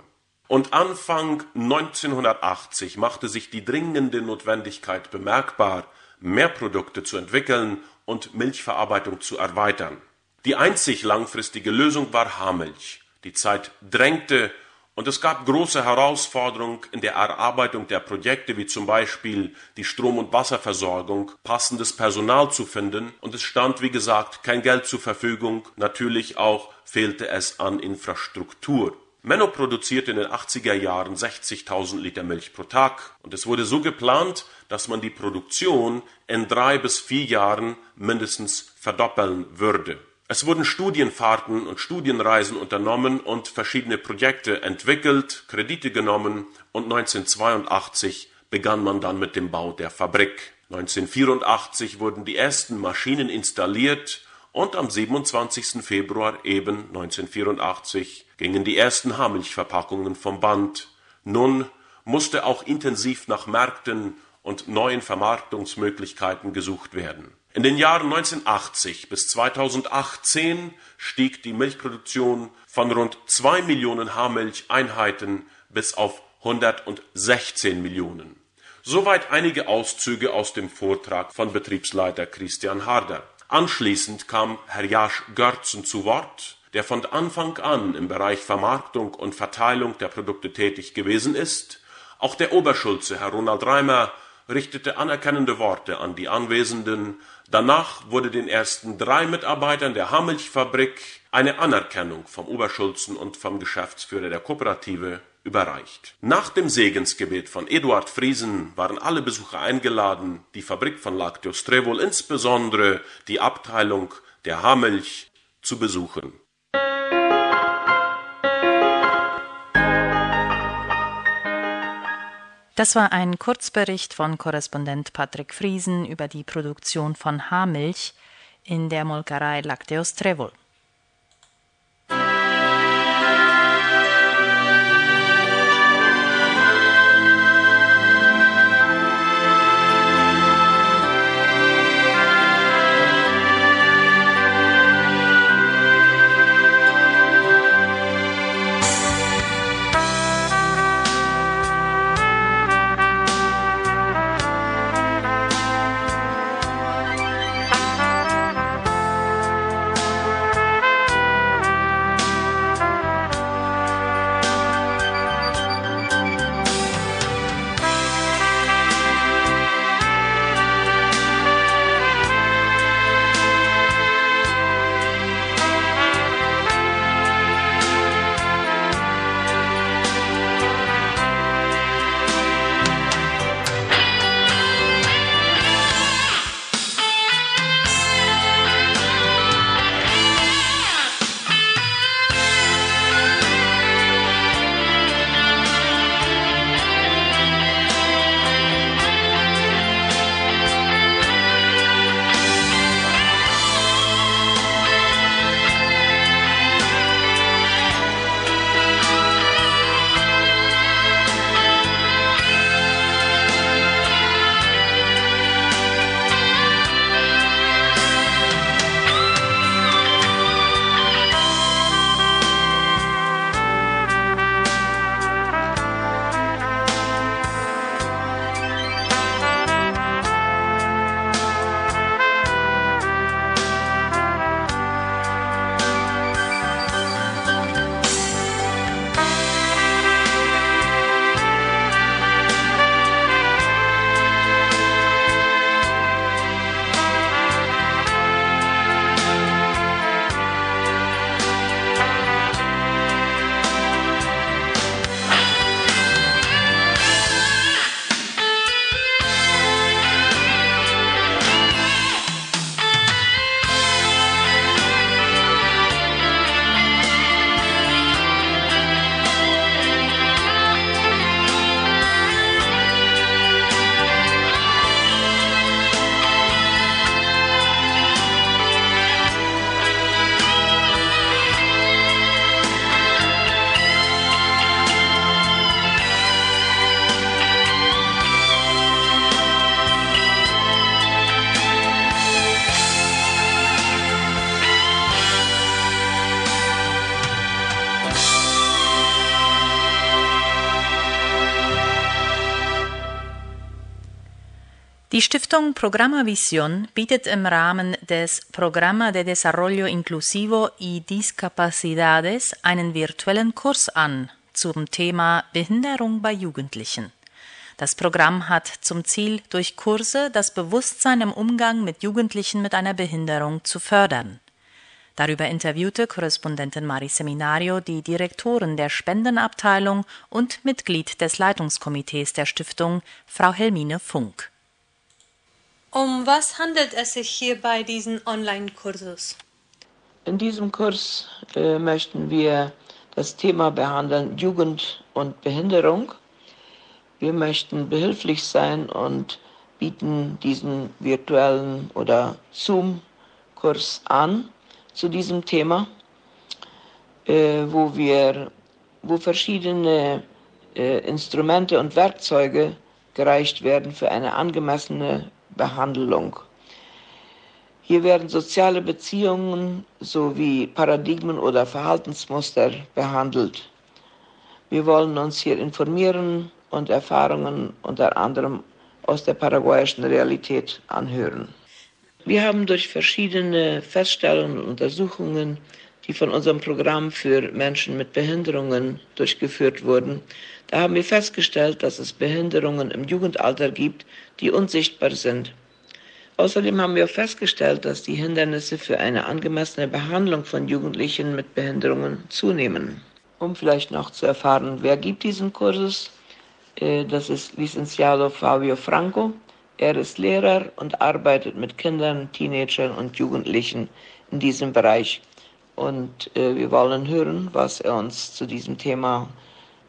Und Anfang 1980 machte sich die dringende Notwendigkeit bemerkbar, mehr Produkte zu entwickeln und Milchverarbeitung zu erweitern. Die einzig langfristige Lösung war Haarmilch. Die Zeit drängte und es gab große Herausforderungen in der Erarbeitung der Projekte, wie zum Beispiel die Strom- und Wasserversorgung, passendes Personal zu finden und es stand, wie gesagt, kein Geld zur Verfügung. Natürlich auch fehlte es an Infrastruktur. Menno produzierte in den 80er Jahren 60.000 Liter Milch pro Tag und es wurde so geplant, dass man die Produktion in drei bis vier Jahren mindestens verdoppeln würde. Es wurden Studienfahrten und Studienreisen unternommen und verschiedene Projekte entwickelt, Kredite genommen und 1982 begann man dann mit dem Bau der Fabrik. 1984 wurden die ersten Maschinen installiert und am 27. Februar eben 1984 gingen die ersten Haarmilchverpackungen vom Band. Nun musste auch intensiv nach Märkten und neuen Vermarktungsmöglichkeiten gesucht werden. In den Jahren 1980 bis 2018 stieg die Milchproduktion von rund 2 Millionen Haarmilcheinheiten bis auf 116 Millionen. Soweit einige Auszüge aus dem Vortrag von Betriebsleiter Christian Harder. Anschließend kam Herr Jasch Görzen zu Wort. der von Anfang an im Bereich Vermarktung und Verteilung der Produkte tätig gewesen ist. Auch der Oberschulze, Herr Ronald Reimer, richtete anerkennende Worte an die Anwesenden. Danach wurde den ersten drei Mitarbeitern der Haarmilchfabrik eine Anerkennung vom Oberschulzen und vom Geschäftsführer der Kooperative überreicht. Nach dem Segensgebet von Eduard Friesen waren alle Besucher eingeladen, die Fabrik von Lacteus Trevol, insbesondere die Abteilung der Haarmilch, zu besuchen. Das war ein Kurzbericht von Korrespondent Patrick Friesen über die Produktion von Haarmilch in der Molkerei Lacteus Trevol. Die Stiftung Programa Visión bietet im Rahmen des Programa de Desarrollo Inclusivo y Discapacidades einen virtuellen Kurs an zum Thema Behinderung bei Jugendlichen. Das Programm hat zum Ziel, durch Kurse das Bewusstsein im Umgang mit Jugendlichen mit einer Behinderung zu fördern. Darüber interviewte Korrespondentin Mari Seminario die Direktorin der Spendenabteilung und Mitglied des Leitungskomitees der Stiftung, Frau Helmine Funk. Um was handelt es sich hier bei diesem Online-Kursus? In diesem Kurs äh, möchten wir das Thema behandeln Jugend und Behinderung. Wir möchten behilflich sein und bieten diesen virtuellen oder Zoom-Kurs an zu diesem Thema, äh, wo wir, wo verschiedene äh, Instrumente und Werkzeuge gereicht werden für eine angemessene Behandlung. Hier werden soziale Beziehungen sowie Paradigmen oder Verhaltensmuster behandelt. Wir wollen uns hier informieren und Erfahrungen unter anderem aus der paraguayischen Realität anhören. Wir haben durch verschiedene Feststellungen und Untersuchungen die von unserem Programm für Menschen mit Behinderungen durchgeführt wurden, da haben wir festgestellt, dass es Behinderungen im Jugendalter gibt, die unsichtbar sind. Außerdem haben wir festgestellt, dass die Hindernisse für eine angemessene Behandlung von Jugendlichen mit Behinderungen zunehmen. Um vielleicht noch zu erfahren, wer gibt diesen Kursus, äh, das ist Licenciado Fabio Franco. Er ist Lehrer und arbeitet mit Kindern, Teenagern und Jugendlichen in diesem Bereich. Und äh, wir wollen hören, was er uns zu diesem Thema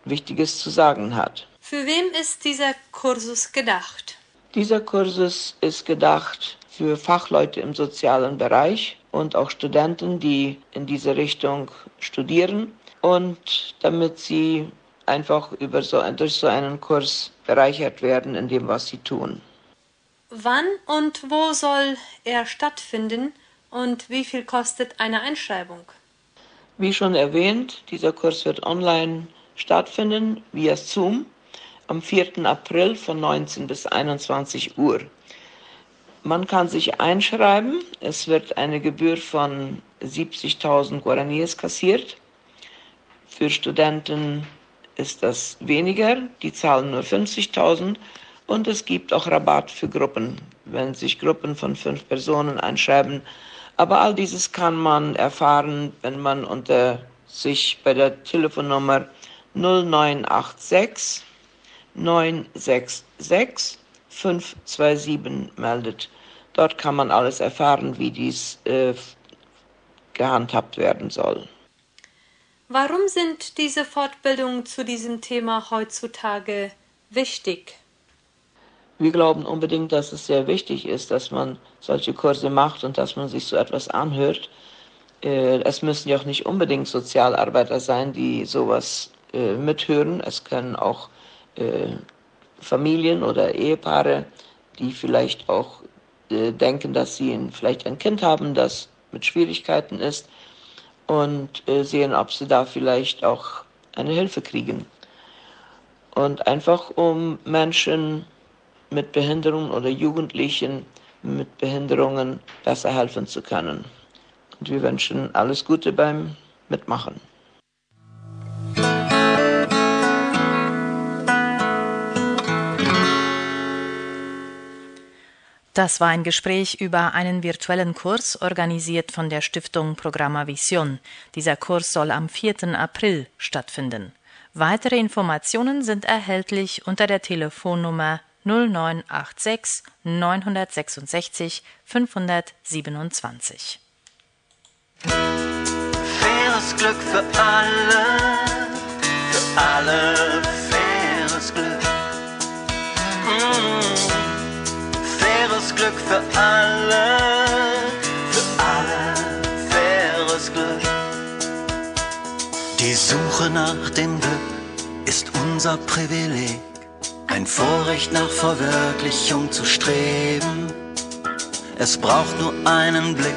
Wichtiges zu sagen hat. Für wem ist dieser Kursus gedacht? Dieser Kursus ist gedacht für Fachleute im sozialen Bereich und auch Studenten, die in diese Richtung studieren und damit sie einfach über so, durch so einen Kurs bereichert werden in dem, was sie tun. Wann und wo soll er stattfinden und wie viel kostet eine Einschreibung? Wie schon erwähnt, dieser Kurs wird online stattfinden via Zoom am 4. April von 19 bis 21 Uhr. Man kann sich einschreiben. Es wird eine Gebühr von 70.000 Guaraníes kassiert. Für Studenten ist das weniger. Die zahlen nur 50.000. Und es gibt auch Rabatt für Gruppen, wenn sich Gruppen von fünf Personen einschreiben. Aber all dieses kann man erfahren, wenn man unter sich bei der Telefonnummer 0986 966 527 meldet. Dort kann man alles erfahren, wie dies äh, gehandhabt werden soll. Warum sind diese Fortbildungen zu diesem Thema heutzutage wichtig? Wir glauben unbedingt, dass es sehr wichtig ist, dass man solche Kurse macht und dass man sich so etwas anhört. Äh, Es müssen ja auch nicht unbedingt Sozialarbeiter sein, die sowas äh, mithören. Es können auch äh, Familien oder Ehepaare, die vielleicht auch äh, denken, dass sie ein, vielleicht ein Kind haben, das mit Schwierigkeiten ist und äh, sehen, ob sie da vielleicht auch eine Hilfe kriegen. Und einfach um Menschen mit Behinderungen oder Jugendlichen mit Behinderungen besser helfen zu können. Und wir wünschen alles Gute beim Mitmachen. Das war ein Gespräch über einen virtuellen Kurs, organisiert von der Stiftung Programma Vision. Dieser Kurs soll am 4. April stattfinden. Weitere Informationen sind erhältlich unter der Telefonnummer 0986 966 527. Faires Glück für alle, für alle faires Glück. Mm. Faires Glück für alle, für alle faires Glück. Die Suche nach dem Glück ist unser Privileg, ein Vorrecht nach Verwirklichung zu streben. Es braucht nur einen Blick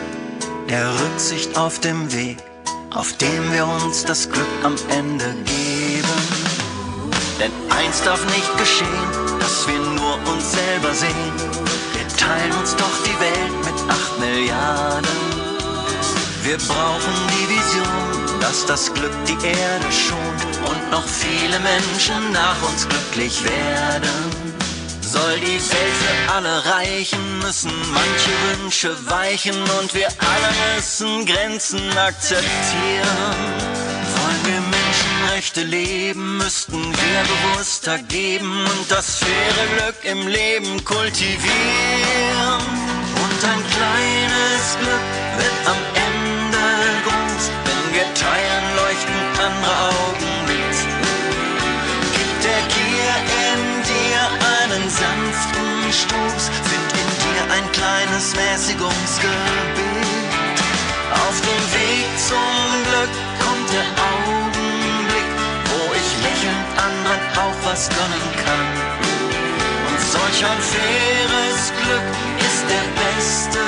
der Rücksicht auf dem Weg, auf dem wir uns das Glück am Ende geben. Denn eins darf nicht geschehen, dass wir nur uns selber sehen. Teilen uns doch die Welt mit acht Milliarden. Wir brauchen die Vision, dass das Glück die Erde schont und noch viele Menschen nach uns glücklich werden. Soll die Welt für alle reichen, müssen manche Wünsche weichen und wir alle müssen Grenzen akzeptieren. Menschenrechte leben, müssten wir bewusster geben und das faire Glück im Leben kultivieren. Und ein kleines Glück wird am Ende groß, wenn wir teilen, leuchten andere Augen mit. Gibt der Gier in dir einen sanften Stoß, find in dir ein kleines Mäßigungsgebet. Auf dem Weg zum Glück was gönnen kann. Und solch ein faires Glück ist der beste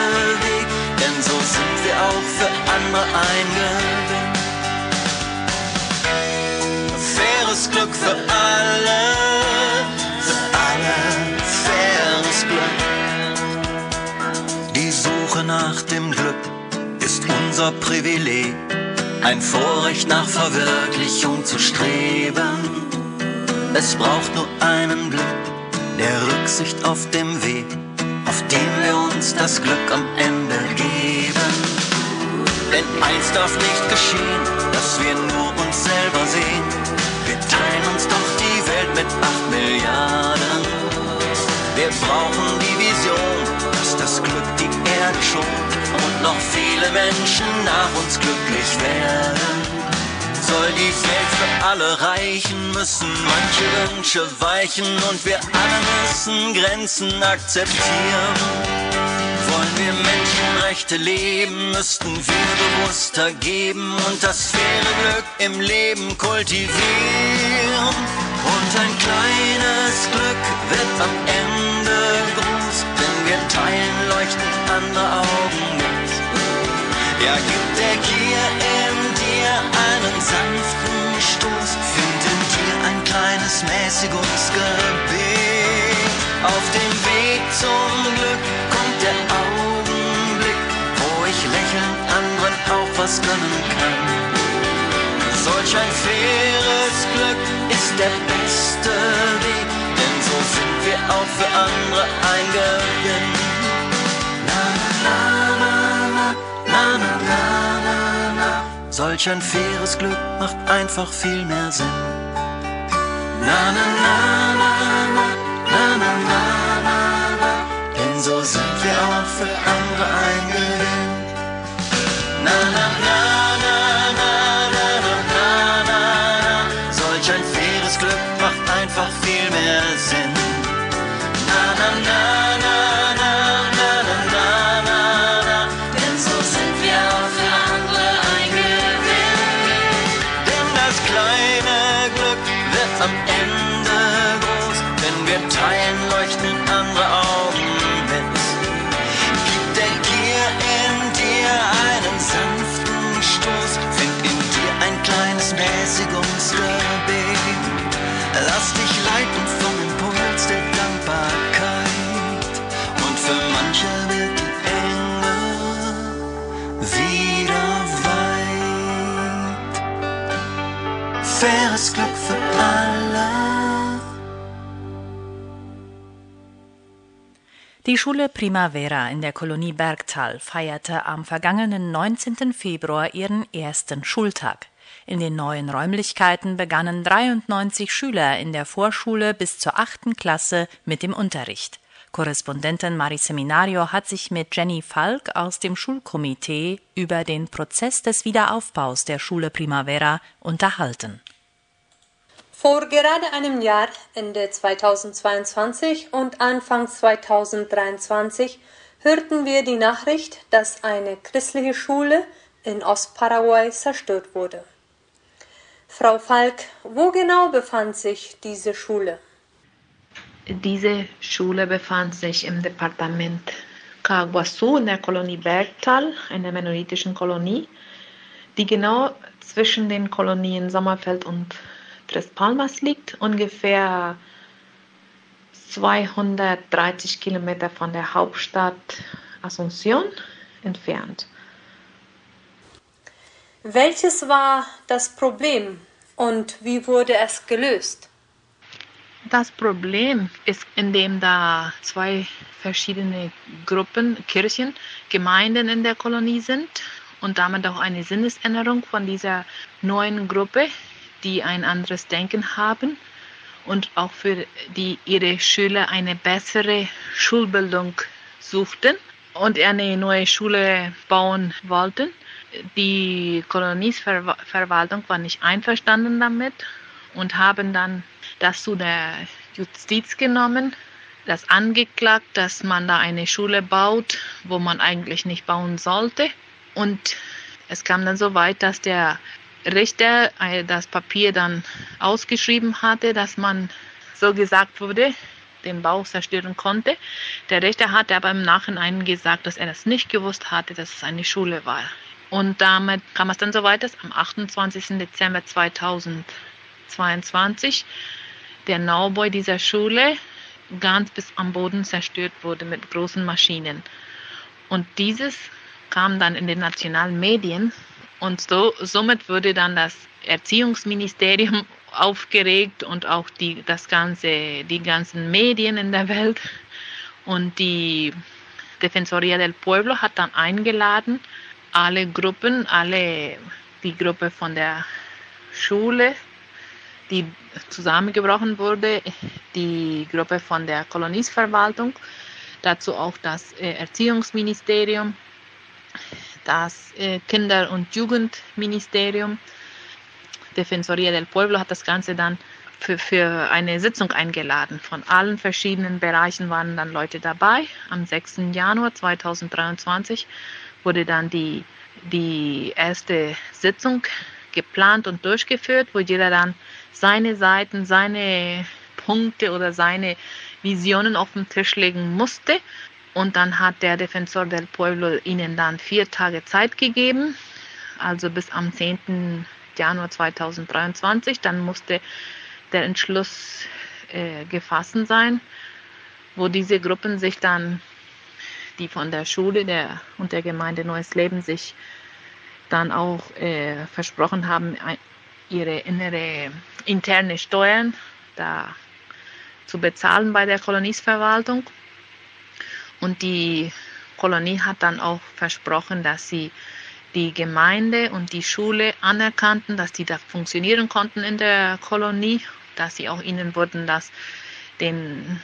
Weg, denn so sind wir auch für andere ein Gewinn. Faires Glück für alle, für alle faires Glück. Die Suche nach dem Glück ist unser Privileg, ein Vorrecht nach Verwirklichung zu streben. Es braucht nur einen Blick der Rücksicht auf dem Weg, auf dem wir uns das Glück am Ende geben. Denn eins darf nicht geschehen, dass wir nur uns selber sehen. Wir teilen uns doch die Welt mit acht Milliarden. Wir brauchen die Vision, dass das Glück die Erde schont und noch viele Menschen nach uns glücklich werden. Soll die Welt für alle reichen, müssen manche Wünsche weichen und wir alle müssen Grenzen akzeptieren. Wollen wir Menschenrechte leben, müssten wir bewusster geben und das faire Glück im Leben kultivieren. Und ein kleines Glück wird am Ende groß, wenn wir teilen, leuchten andere Augen mit. Ja, gibt der Gier einen sanften Stoß, finden wir ein kleines Mäßigungsgebet. Auf dem Weg zum Glück kommt der Augenblick, wo ich lächeln anderen auch was gönnen kann. Solch ein faires Glück ist der beste Weg, denn so sind wir auch für andere ein Na, na, na, na, na, na, na. Solch ein faires Glück macht einfach viel mehr Sinn. Na, na, na, na, na, na, na, na, na, na. Denn so sind wir auch für andere ein Gewinn. Na, na, na, Schule Primavera in der Kolonie Bergtal feierte am vergangenen 19. Februar ihren ersten Schultag. In den neuen Räumlichkeiten begannen 93 Schüler in der Vorschule bis zur achten Klasse mit dem Unterricht. Korrespondentin Mari Seminario hat sich mit Jenny Falk aus dem Schulkomitee über den Prozess des Wiederaufbaus der Schule Primavera unterhalten. Vor gerade einem Jahr, Ende 2022 und Anfang 2023, hörten wir die Nachricht, dass eine christliche Schule in Ostparaguay zerstört wurde. Frau Falk, wo genau befand sich diese Schule? Diese Schule befand sich im Departement Caguasu in der Kolonie Bergtal, einer mennonitischen Kolonie, die genau zwischen den Kolonien Sommerfeld und Tres Palmas liegt, ungefähr 230 Kilometer von der Hauptstadt Asunción entfernt. Welches war das Problem und wie wurde es gelöst? Das Problem ist, indem da zwei verschiedene Gruppen, Kirchen, Gemeinden in der Kolonie sind und damit auch eine Sinnesänderung von dieser neuen Gruppe, die ein anderes Denken haben und auch für die ihre Schüler eine bessere Schulbildung suchten und eine neue Schule bauen wollten. Die Koloniesverwaltung war nicht einverstanden damit und haben dann das zu der Justiz genommen, das angeklagt, dass man da eine Schule baut, wo man eigentlich nicht bauen sollte. Und es kam dann so weit, dass der Richter äh, das Papier dann ausgeschrieben hatte, dass man so gesagt wurde, den Bau zerstören konnte. Der Richter hatte aber im Nachhinein gesagt, dass er das nicht gewusst hatte, dass es eine Schule war. Und damit kam es dann so weit, dass am 28. Dezember 2022 der Neubau dieser Schule ganz bis am Boden zerstört wurde mit großen Maschinen. Und dieses kam dann in den nationalen Medien Und so, somit wurde dann das Erziehungsministerium aufgeregt und auch die, das ganze, die ganzen Medien in der Welt. Und die Defensoría del Pueblo hat dann eingeladen, alle Gruppen, alle, die Gruppe von der Schule, die zusammengebrochen wurde, die Gruppe von der Koloniesverwaltung, dazu auch das äh, Erziehungsministerium, das äh, Kinder- und Jugendministerium, Defensoría del Pueblo hat das Ganze dann für, für eine Sitzung eingeladen. Von allen verschiedenen Bereichen waren dann Leute dabei. Am 6. Januar 2023 wurde dann die, die erste Sitzung geplant und durchgeführt, wo jeder dann seine Seiten, seine Punkte oder seine Visionen auf den Tisch legen musste. Und dann hat der Defensor del Pueblo ihnen dann vier Tage Zeit gegeben, also bis am 10. Januar 2023. Dann musste der Entschluss äh, gefasst sein, wo diese Gruppen sich dann, die von der Schule der, und der Gemeinde Neues Leben sich dann auch äh, versprochen haben, ihre innere interne Steuern da zu bezahlen bei der Koloniesverwaltung. Und die Kolonie hat dann auch versprochen, dass sie die Gemeinde und die Schule anerkannten, dass die da funktionieren konnten in der Kolonie, dass sie auch ihnen wurden das, den,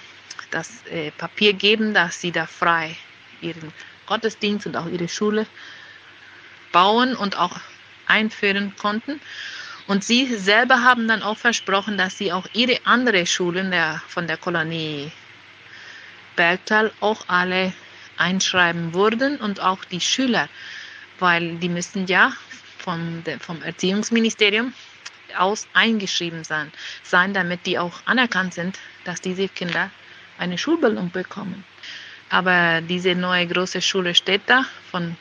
das äh, Papier geben, dass sie da frei ihren Gottesdienst und auch ihre Schule bauen und auch einführen konnten. Und sie selber haben dann auch versprochen, dass sie auch ihre andere Schulen der, von der Kolonie Bergtal auch alle einschreiben würden und auch die Schüler, weil die müssen ja vom, vom Erziehungsministerium aus eingeschrieben sein, sein, damit die auch anerkannt sind, dass diese Kinder eine Schulbildung bekommen. Aber diese neue große Schule steht da, von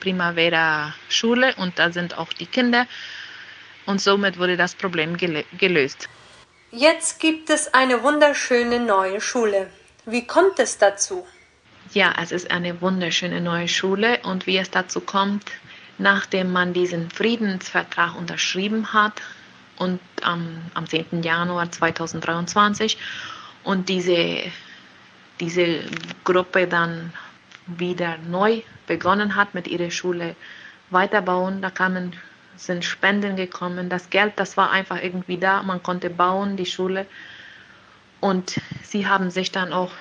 Primavera Schule, und da sind auch die Kinder. Und somit wurde das Problem gelöst. Jetzt gibt es eine wunderschöne neue Schule. Wie kommt es dazu? Ja, es ist eine wunderschöne neue Schule und wie es dazu kommt, nachdem man diesen Friedensvertrag unterschrieben hat und am, am 10. Januar 2023 und diese, diese Gruppe dann wieder neu begonnen hat mit ihrer Schule weiterbauen, da kamen sind Spenden gekommen, das Geld, das war einfach irgendwie da, man konnte bauen, die Schule und sie haben sich dann auch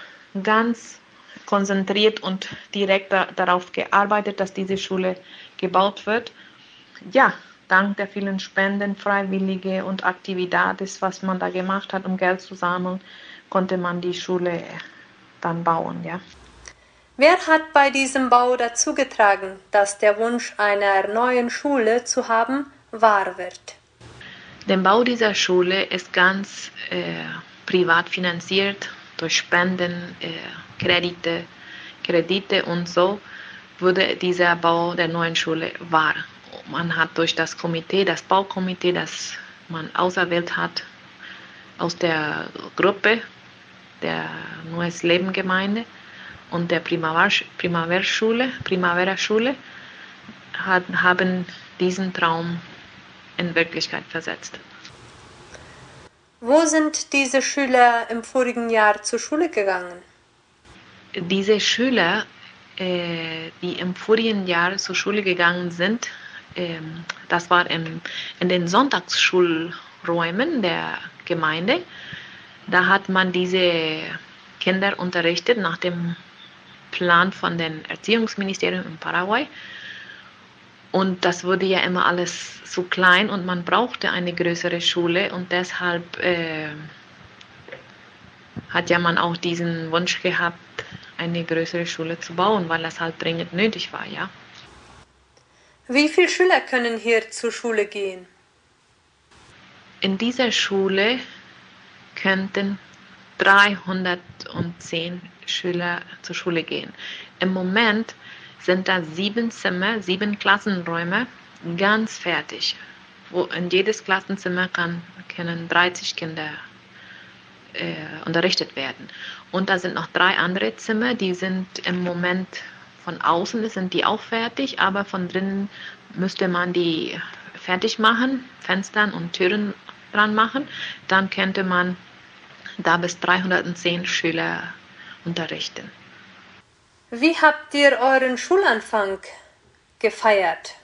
ganz konzentriert und direkt da, darauf gearbeitet, dass diese Schule gebaut wird. Ja, dank der vielen Spenden, Freiwillige und Aktivitäten, was man da gemacht hat, um Geld zu sammeln, konnte man die Schule dann bauen, ja. Wer hat bei diesem Bau dazu getragen, dass der Wunsch einer neuen Schule zu haben wahr wird? Der Bau dieser Schule ist ganz äh, privat finanziert durch Spenden, äh, Kredite, Kredite und so wurde dieser Bau der neuen Schule wahr. Man hat durch das Komitee, das Baukomitee, das man auserwählt hat, aus der Gruppe der Neues Leben Gemeinde und der Primavera-Schule, Primavera-Schule, haben diesen Traum in Wirklichkeit versetzt. Wo sind diese Schüler im vorigen Jahr zur Schule gegangen? Diese Schüler, äh, die im vorigen Jahr zur Schule gegangen sind, äh, das war im, in den Sonntagsschulräumen der Gemeinde. Da hat man diese Kinder unterrichtet nach dem Plan von dem Erziehungsministerium in Paraguay. Und das wurde ja immer alles zu klein und man brauchte eine größere Schule und deshalb äh, hat ja man auch diesen Wunsch gehabt, eine größere Schule zu bauen, weil das halt dringend nötig war, ja. Wie viele Schüler können hier zur Schule gehen? In dieser Schule könnten 310 Schüler zur Schule gehen. Im Moment sind da sieben Zimmer, sieben Klassenräume ganz fertig. Wo in jedes Klassenzimmer kann, können 30 Kinder äh, unterrichtet werden. Und da sind noch drei andere Zimmer, die sind im Moment von außen sind die auch fertig, aber von drinnen müsste man die fertig machen, Fenstern und Türen dran machen. Dann könnte man da bis 310 Schüler unterrichten. Wie habt ihr euren Schulanfang gefeiert?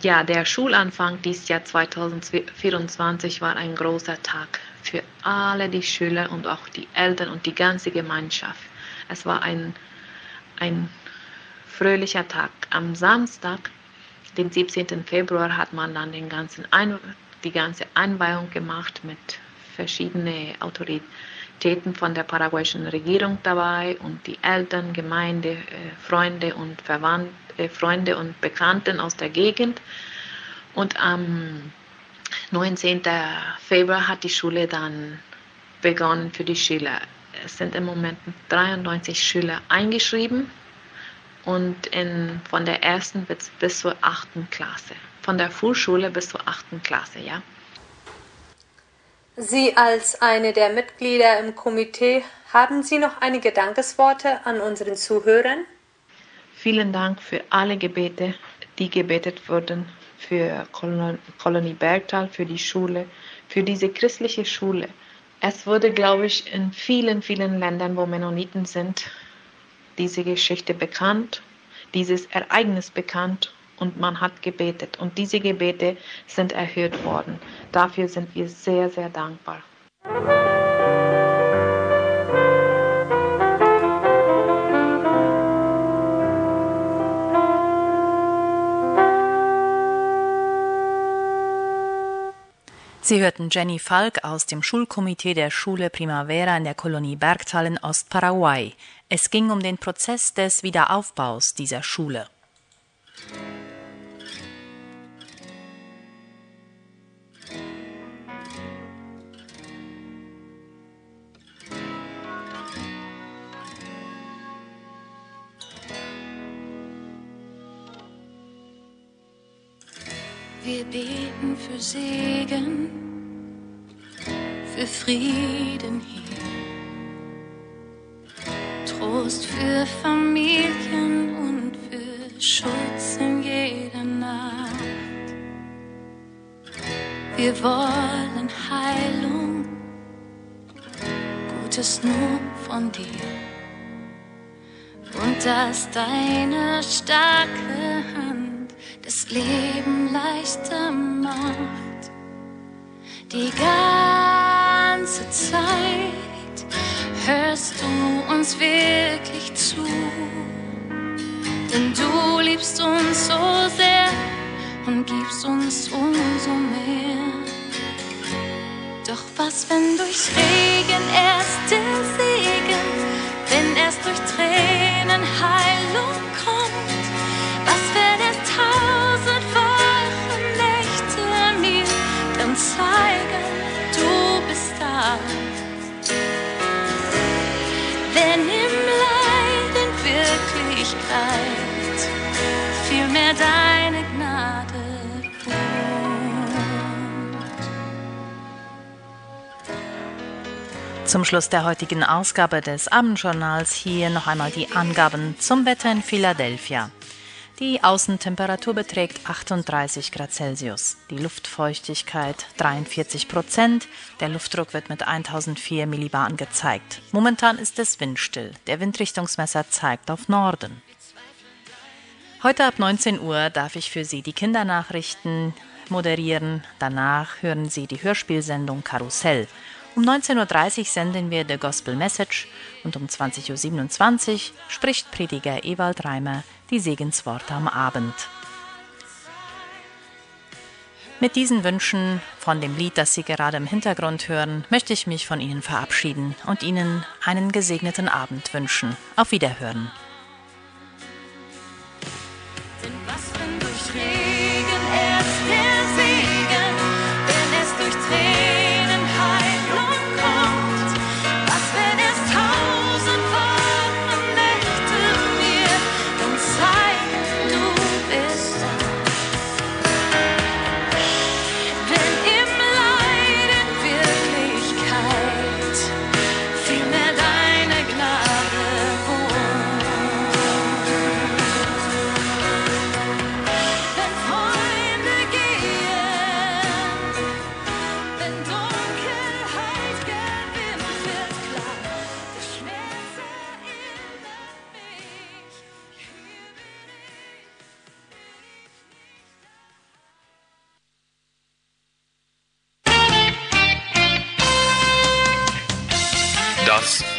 Ja, der Schulanfang dieses Jahr 2024 war ein großer Tag für alle die Schüler und auch die Eltern und die ganze Gemeinschaft. Es war ein, ein fröhlicher Tag. Am Samstag, den 17. Februar, hat man dann den ganzen Ein die ganze Einweihung gemacht mit verschiedenen Autoritäten von der paraguayischen Regierung dabei und die Eltern, Gemeinde, äh, Freunde und Verwandte, äh, Freunde und Bekannten aus der Gegend. Und am 19. Februar hat die Schule dann begonnen für die Schüler. Es sind im Moment 93 Schüler eingeschrieben und in, von der ersten bis, bis zur achten Klasse. Von der Vorschule bis zur achten Klasse, ja. Sie als eine der Mitglieder im Komitee, haben Sie noch einige Dankesworte an unseren Zuhörern? Vielen Dank für alle Gebete, die gebetet wurden für Kolon Kolonie Bergtal, für die Schule, für diese christliche Schule. Es wurde, glaube ich, in vielen, vielen Ländern, wo Mennoniten sind, diese Geschichte bekannt, dieses Ereignis bekannt und man hat gebetet. Und diese Gebete sind erhört worden. Dafür sind wir sehr, sehr dankbar. Sie hörten Jenny Falk aus dem Schulkomitee der Schule Primavera in der Kolonie Bergtal in Ostparaguay. Es ging um den Prozess des Wiederaufbaus dieser Schule. Wir beten für Segen, für Frieden hier, Trost für Familien und für Schutz in jeder Nacht. Wir wollen Heilung, Gutes nur von dir und dass deine starke Hand das Leben leichter macht. Die ganze Zeit hörst du uns wirklich zu, denn du liebst uns so sehr und gibst uns umso mehr. Doch was, wenn durchs Regen erst der Segen, wenn erst durch Tränen vielmehr deine Gnade Zum Schluss der heutigen Ausgabe des Abendjournals hier noch einmal die Angaben zum Wetter in Philadelphia. Die Außentemperatur beträgt 38 Grad Celsius, die Luftfeuchtigkeit 43 Prozent, der Luftdruck wird mit 1004 Millibar angezeigt. Momentan ist es windstill, der Windrichtungsmesser zeigt auf Norden. Heute ab 19 Uhr darf ich für Sie die Kindernachrichten moderieren. Danach hören Sie die Hörspielsendung Karussell. Um 19.30 Uhr senden wir The Gospel Message und um 20.27 Uhr spricht Prediger Ewald Reimer die Segensworte am Abend. Mit diesen Wünschen von dem Lied, das Sie gerade im Hintergrund hören, möchte ich mich von Ihnen verabschieden und Ihnen einen gesegneten Abend wünschen. Auf Wiederhören. Was, wenn durch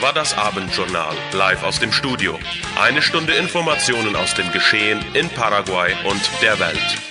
war das Abendjournal, live aus dem Studio. Eine Stunde Informationen aus dem Geschehen in Paraguay und der Welt.